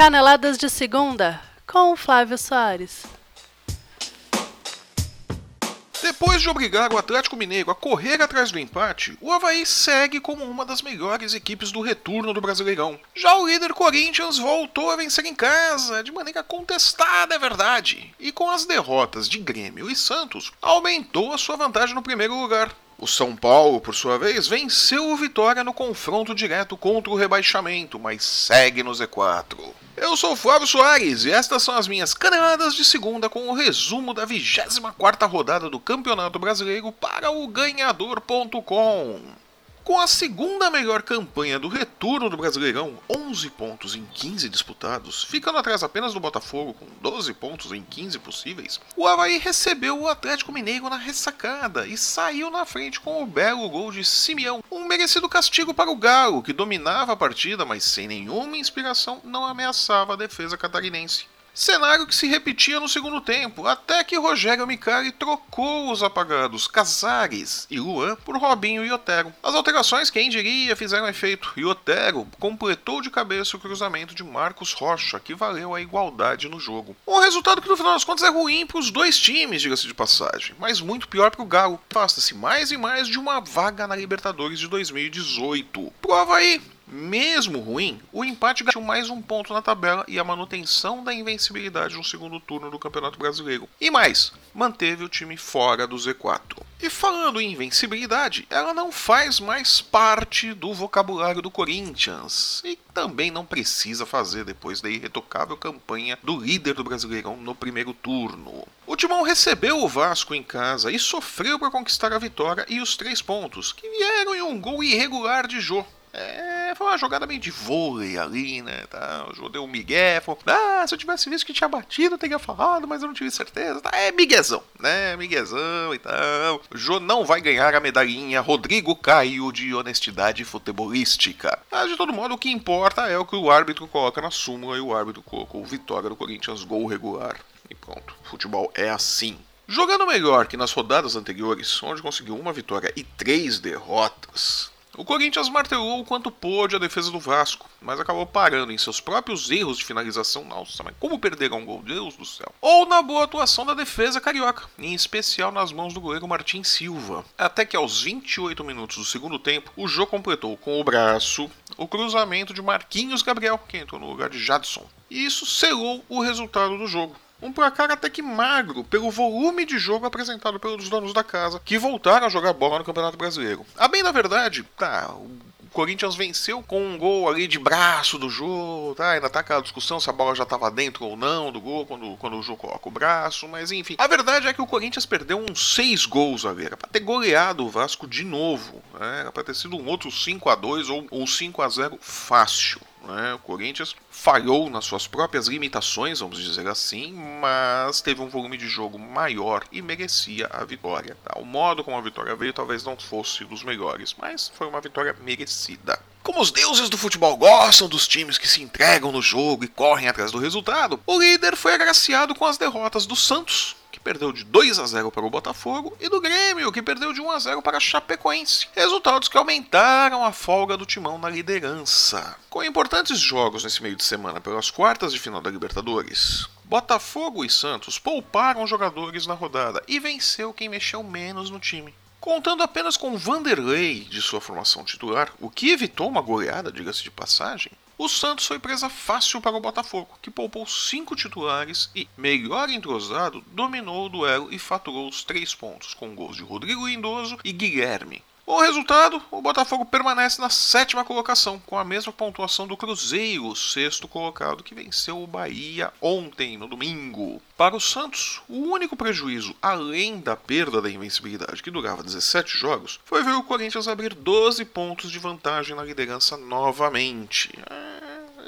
Caneladas de Segunda, com Flávio Soares. Depois de obrigar o Atlético Mineiro a correr atrás do empate, o Havaí segue como uma das melhores equipes do retorno do Brasileirão. Já o líder Corinthians voltou a vencer em casa, de maneira contestada, é verdade, e com as derrotas de Grêmio e Santos, aumentou a sua vantagem no primeiro lugar. O São Paulo, por sua vez, venceu o Vitória no confronto direto contra o rebaixamento, mas segue no Z4. Eu sou Flávio Soares e estas são as minhas caneladas de segunda com o resumo da 24ª rodada do Campeonato Brasileiro para o ganhador.com. Com a segunda melhor campanha do retorno do Brasileirão, 11 pontos em 15 disputados, ficando atrás apenas do Botafogo com 12 pontos em 15 possíveis, o Havaí recebeu o Atlético Mineiro na ressacada e saiu na frente com o belo gol de Simeão, um merecido castigo para o Galo, que dominava a partida, mas sem nenhuma inspiração não ameaçava a defesa catarinense. Cenário que se repetia no segundo tempo, até que Rogério Micali trocou os apagados Casares e Luan por Robinho e Otero. As alterações, quem diria, fizeram efeito, e Otero completou de cabeça o cruzamento de Marcos Rocha, que valeu a igualdade no jogo. Um resultado que no final das contas é ruim para os dois times, diga-se de passagem, mas muito pior para o Galo. Afasta-se mais e mais de uma vaga na Libertadores de 2018. Prova aí! Mesmo ruim, o empate garantiu mais um ponto na tabela e a manutenção da invencibilidade no segundo turno do Campeonato Brasileiro. E mais, manteve o time fora do Z4. E falando em invencibilidade, ela não faz mais parte do vocabulário do Corinthians e também não precisa fazer depois da irretocável campanha do líder do Brasileirão no primeiro turno. O Timão recebeu o Vasco em casa e sofreu para conquistar a vitória e os três pontos, que vieram em um gol irregular de Jô. É, foi uma jogada meio de vôlei ali, né? Tá? Jô deu um migué, falou, ah, se eu tivesse visto que tinha batido, eu teria falado, mas eu não tive certeza. Tá? É miguezão, né? Miguezão e tal. O Jô não vai ganhar a medalhinha Rodrigo Caio de honestidade futebolística. Mas de todo modo, o que importa é o que o árbitro coloca na súmula e o árbitro colocou vitória do Corinthians, gol regular. E pronto, futebol é assim. Jogando melhor que nas rodadas anteriores, onde conseguiu uma vitória e três derrotas, o Corinthians martelou o quanto pôde a defesa do Vasco, mas acabou parando em seus próprios erros de finalização. Nossa, mas como perderam um gol? Deus do céu. Ou na boa atuação da defesa carioca, em especial nas mãos do goleiro Martin Silva. Até que aos 28 minutos do segundo tempo, o jogo completou com o braço o cruzamento de Marquinhos Gabriel, que entrou no lugar de Jadson. E isso selou o resultado do jogo. Um placar até que magro pelo volume de jogo apresentado pelos donos da casa, que voltaram a jogar bola no Campeonato Brasileiro. A bem da verdade, tá, o Corinthians venceu com um gol ali de braço do jogo, tá? Ainda tá aquela discussão se a bola já estava dentro ou não do gol quando, quando o jogo coloca o braço, mas enfim. A verdade é que o Corinthians perdeu uns seis gols ali. Era pra ter goleado o Vasco de novo. Né? Era pra ter sido um outro 5 a 2 ou um 5 a 0 fácil. Né? O Corinthians falhou nas suas próprias limitações, vamos dizer assim, mas teve um volume de jogo maior e merecia a vitória. Tá? O modo como a vitória veio talvez não fosse dos melhores, mas foi uma vitória merecida. Como os deuses do futebol gostam dos times que se entregam no jogo e correm atrás do resultado, o líder foi agraciado com as derrotas do Santos, que perdeu de 2 a 0 para o Botafogo, e do Grêmio, que perdeu de 1 a 0 para a Chapecoense. Resultados que aumentaram a folga do timão na liderança. Com importantes jogos nesse meio de semana pelas quartas de final da Libertadores, Botafogo e Santos pouparam jogadores na rodada e venceu quem mexeu menos no time. Contando apenas com Vanderlei de sua formação titular, o que evitou uma goleada, diga-se de passagem, o Santos foi presa fácil para o Botafogo, que poupou cinco titulares e, melhor entrosado, dominou o duelo e faturou os três pontos, com gols de Rodrigo Lindoso e Guilherme. O resultado, o Botafogo permanece na sétima colocação, com a mesma pontuação do Cruzeiro, sexto colocado, que venceu o Bahia ontem, no domingo. Para o Santos, o único prejuízo, além da perda da invencibilidade, que durava 17 jogos, foi ver o Corinthians abrir 12 pontos de vantagem na liderança novamente. É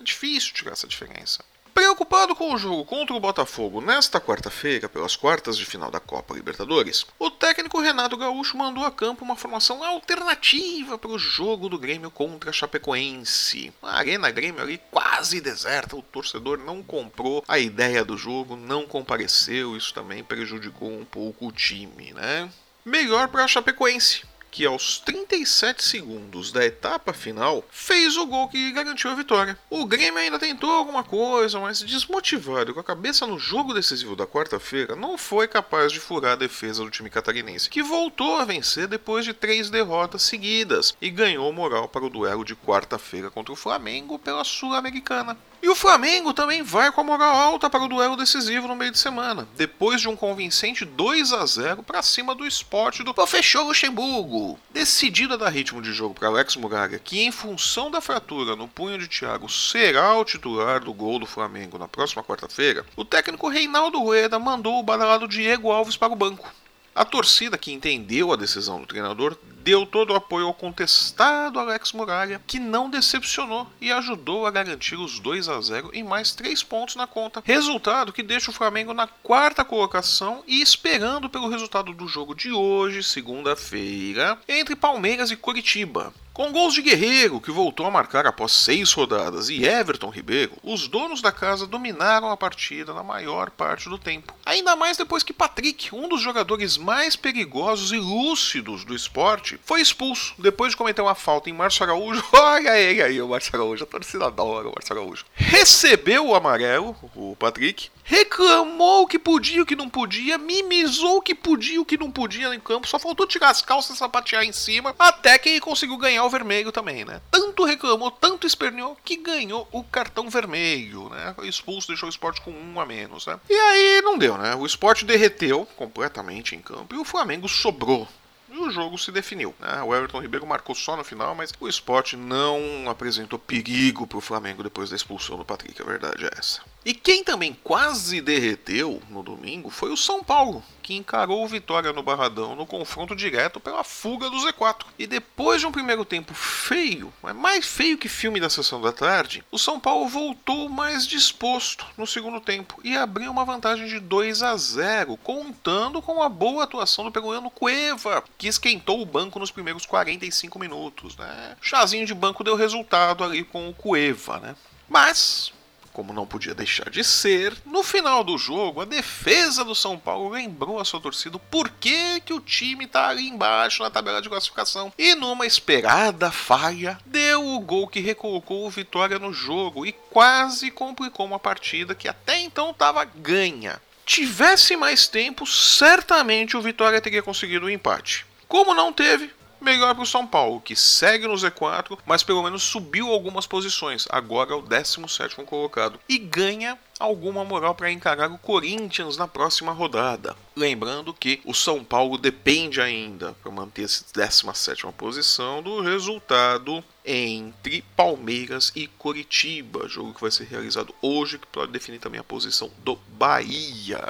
difícil tirar essa diferença. Preocupado com o jogo contra o Botafogo nesta quarta-feira, pelas quartas de final da Copa Libertadores, o técnico Renato Gaúcho mandou a campo uma formação alternativa para o jogo do Grêmio contra a Chapecoense. A Arena Grêmio ali quase deserta, o torcedor não comprou a ideia do jogo, não compareceu, isso também prejudicou um pouco o time, né? Melhor para a Chapecoense, que aos 37 segundos da etapa final fez o gol que garantiu a vitória. O Grêmio ainda tentou alguma coisa, mas desmotivado com a cabeça no jogo decisivo da quarta-feira, não foi capaz de furar a defesa do time catarinense, que voltou a vencer depois de três derrotas seguidas e ganhou moral para o duelo de quarta-feira contra o Flamengo pela Sul-Americana. E o Flamengo também vai com a moral alta para o duelo decisivo no meio de semana, depois de um convincente 2 a 0 para cima do esporte do Professor Luxemburgo. Decidida a dar ritmo de jogo para Alex Muraga, que em função da fratura no punho de Thiago será o titular do gol do Flamengo na próxima quarta-feira, o técnico Reinaldo Rueda mandou o badalado Diego Alves para o banco. A torcida, que entendeu a decisão do treinador, deu todo o apoio ao contestado Alex Muralha, que não decepcionou e ajudou a garantir os 2 a 0 e mais 3 pontos na conta. Resultado que deixa o Flamengo na quarta colocação e esperando pelo resultado do jogo de hoje, segunda-feira, entre Palmeiras e Curitiba. Com gols de Guerreiro, que voltou a marcar após seis rodadas, e Everton Ribeiro, os donos da casa dominaram a partida na maior parte do tempo. Ainda mais depois que Patrick, um dos jogadores mais perigosos e lúcidos do esporte, foi expulso depois de cometer uma falta em Márcio Araújo. Olha ele aí, o Márcio Araújo, a torcida adora o Márcio Araújo. Recebeu o amarelo, o Patrick, reclamou o que podia o que não podia, mimizou o que podia o que não podia em campo, só faltou tirar as calças e sapatear em cima, até que ele conseguiu ganhar o vermelho também, né? Tanto reclamou, tanto esperneou, que ganhou o cartão vermelho, né? Foi expulso, deixou o esporte com um a menos, né? E aí não deu, né? O esporte derreteu completamente em campo e o Flamengo sobrou e o jogo se definiu. Né? O Everton Ribeiro marcou só no final, mas o esporte não apresentou perigo para o Flamengo depois da expulsão do Patrick, a verdade é essa. E quem também quase derreteu no domingo foi o São Paulo, que encarou o Vitória no Barradão no confronto direto pela fuga do Z4. E depois de um primeiro tempo feio, mais feio que filme da sessão da tarde, o São Paulo voltou mais disposto no segundo tempo e abriu uma vantagem de 2 a 0, contando com a boa atuação do peruano Cueva, que esquentou o banco nos primeiros 45 minutos. Né? Chazinho de banco deu resultado ali com o Cueva, né? Mas como não podia deixar de ser, no final do jogo, a defesa do São Paulo lembrou a sua torcida por que, que o time está ali embaixo na tabela de classificação. E numa esperada falha, deu o gol que recolocou o Vitória no jogo e quase complicou uma partida que até então estava ganha. Tivesse mais tempo, certamente o Vitória teria conseguido o um empate. Como não teve, Melhor para o São Paulo, que segue no Z4, mas pelo menos subiu algumas posições. Agora é o 17 colocado. E ganha alguma moral para encarar o Corinthians na próxima rodada. Lembrando que o São Paulo depende ainda, para manter essa 17 posição, do resultado entre Palmeiras e Coritiba, jogo que vai ser realizado hoje, que pode definir também a posição do Bahia.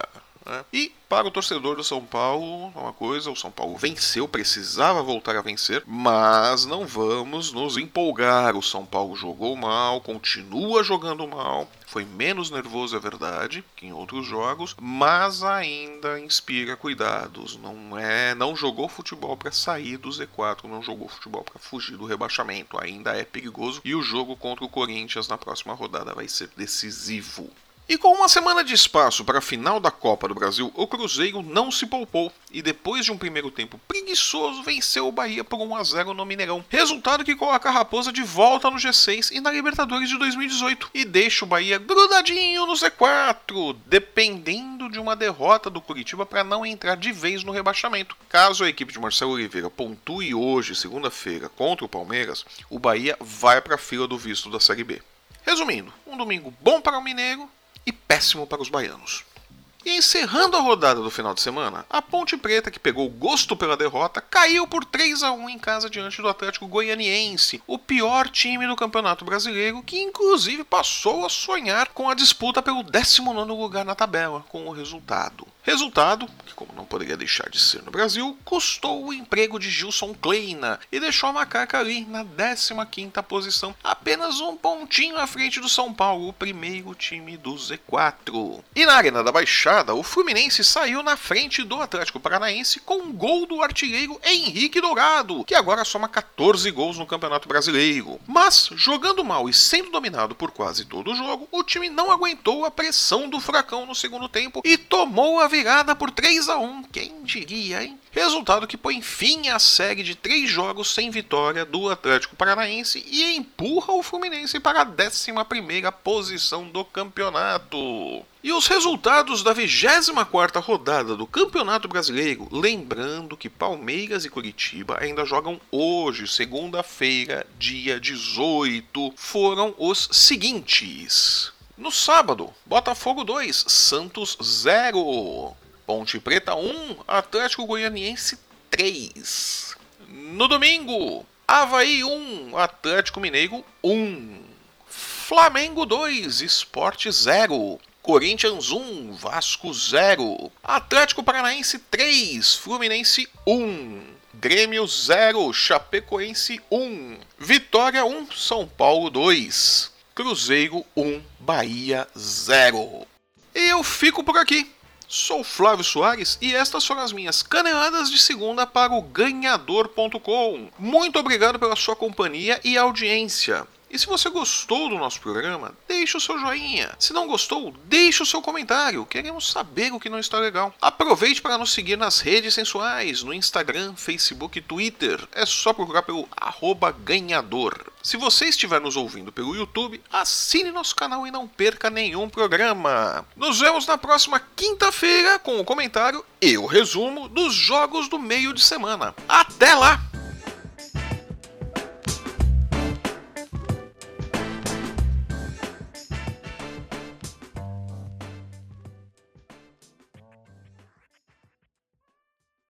Né? E para o torcedor do São Paulo, uma coisa, o São Paulo venceu, precisava voltar a vencer, mas não vamos nos empolgar. O São Paulo jogou mal, continua jogando mal, foi menos nervoso, é verdade, que em outros jogos, mas ainda inspira cuidados. Não é, não jogou futebol para sair do Z4, não jogou futebol para fugir do rebaixamento. Ainda é perigoso e o jogo contra o Corinthians na próxima rodada vai ser decisivo. E com uma semana de espaço para a final da Copa do Brasil, o Cruzeiro não se poupou e depois de um primeiro tempo preguiçoso venceu o Bahia por 1 a 0 no Mineirão. Resultado que coloca a Raposa de volta no G6 e na Libertadores de 2018 e deixa o Bahia grudadinho no Z4, dependendo de uma derrota do Curitiba para não entrar de vez no rebaixamento. Caso a equipe de Marcelo Oliveira pontue hoje, segunda-feira, contra o Palmeiras, o Bahia vai para a fila do visto da Série B. Resumindo, um domingo bom para o Mineiro e péssimo para os baianos. E encerrando a rodada do final de semana, a Ponte Preta, que pegou gosto pela derrota, caiu por 3 a 1 em casa diante do Atlético Goianiense, o pior time do Campeonato Brasileiro, que inclusive passou a sonhar com a disputa pelo 19 lugar na tabela, com o resultado. Resultado, que como não poderia deixar de ser no Brasil, custou o emprego de Gilson Kleina e deixou a Macaca ali na 15ª posição, apenas um pontinho à frente do São Paulo, o primeiro time do Z4. E na Arena da Baixada, o Fluminense saiu na frente do Atlético Paranaense com um gol do artilheiro Henrique Dourado, que agora soma 14 gols no Campeonato Brasileiro. Mas, jogando mal e sendo dominado por quase todo o jogo, o time não aguentou a pressão do Furacão no segundo tempo e tomou a virada por 3 a 1 Quem diria, hein? Resultado que põe fim à série de três jogos sem vitória do Atlético Paranaense e empurra o Fluminense para a 11 posição do campeonato. E os resultados da 24ª rodada do Campeonato Brasileiro, lembrando que Palmeiras e Curitiba ainda jogam hoje, segunda-feira, dia 18, foram os seguintes. No sábado, Botafogo 2, Santos 0. Ponte Preta 1, Atlético Goianiense 3. No domingo, Havaí 1, Atlético Mineiro 1. Flamengo 2, Esporte 0. Corinthians 1, Vasco 0. Atlético Paranaense 3, Fluminense 1. Grêmio 0, Chapecoense 1. Vitória 1, São Paulo 2. Cruzeiro 1, Bahia 0. E eu fico por aqui. Sou Flávio Soares e estas foram as minhas caneladas de segunda para o ganhador.com. Muito obrigado pela sua companhia e audiência. E se você gostou do nosso programa, deixe o seu joinha. Se não gostou, deixe o seu comentário. Queremos saber o que não está legal. Aproveite para nos seguir nas redes sensuais, no Instagram, Facebook e Twitter. É só procurar pelo ganhador. Se você estiver nos ouvindo pelo YouTube, assine nosso canal e não perca nenhum programa. Nos vemos na próxima quinta-feira com o comentário e o resumo dos jogos do meio de semana. Até lá!